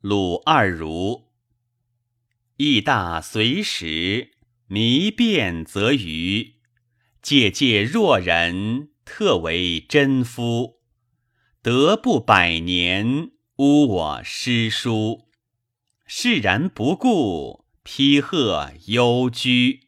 鲁二如。义大随时，迷变则愚。介介若人，特为真夫。德不百年，污我诗书。释然不顾，披贺幽居。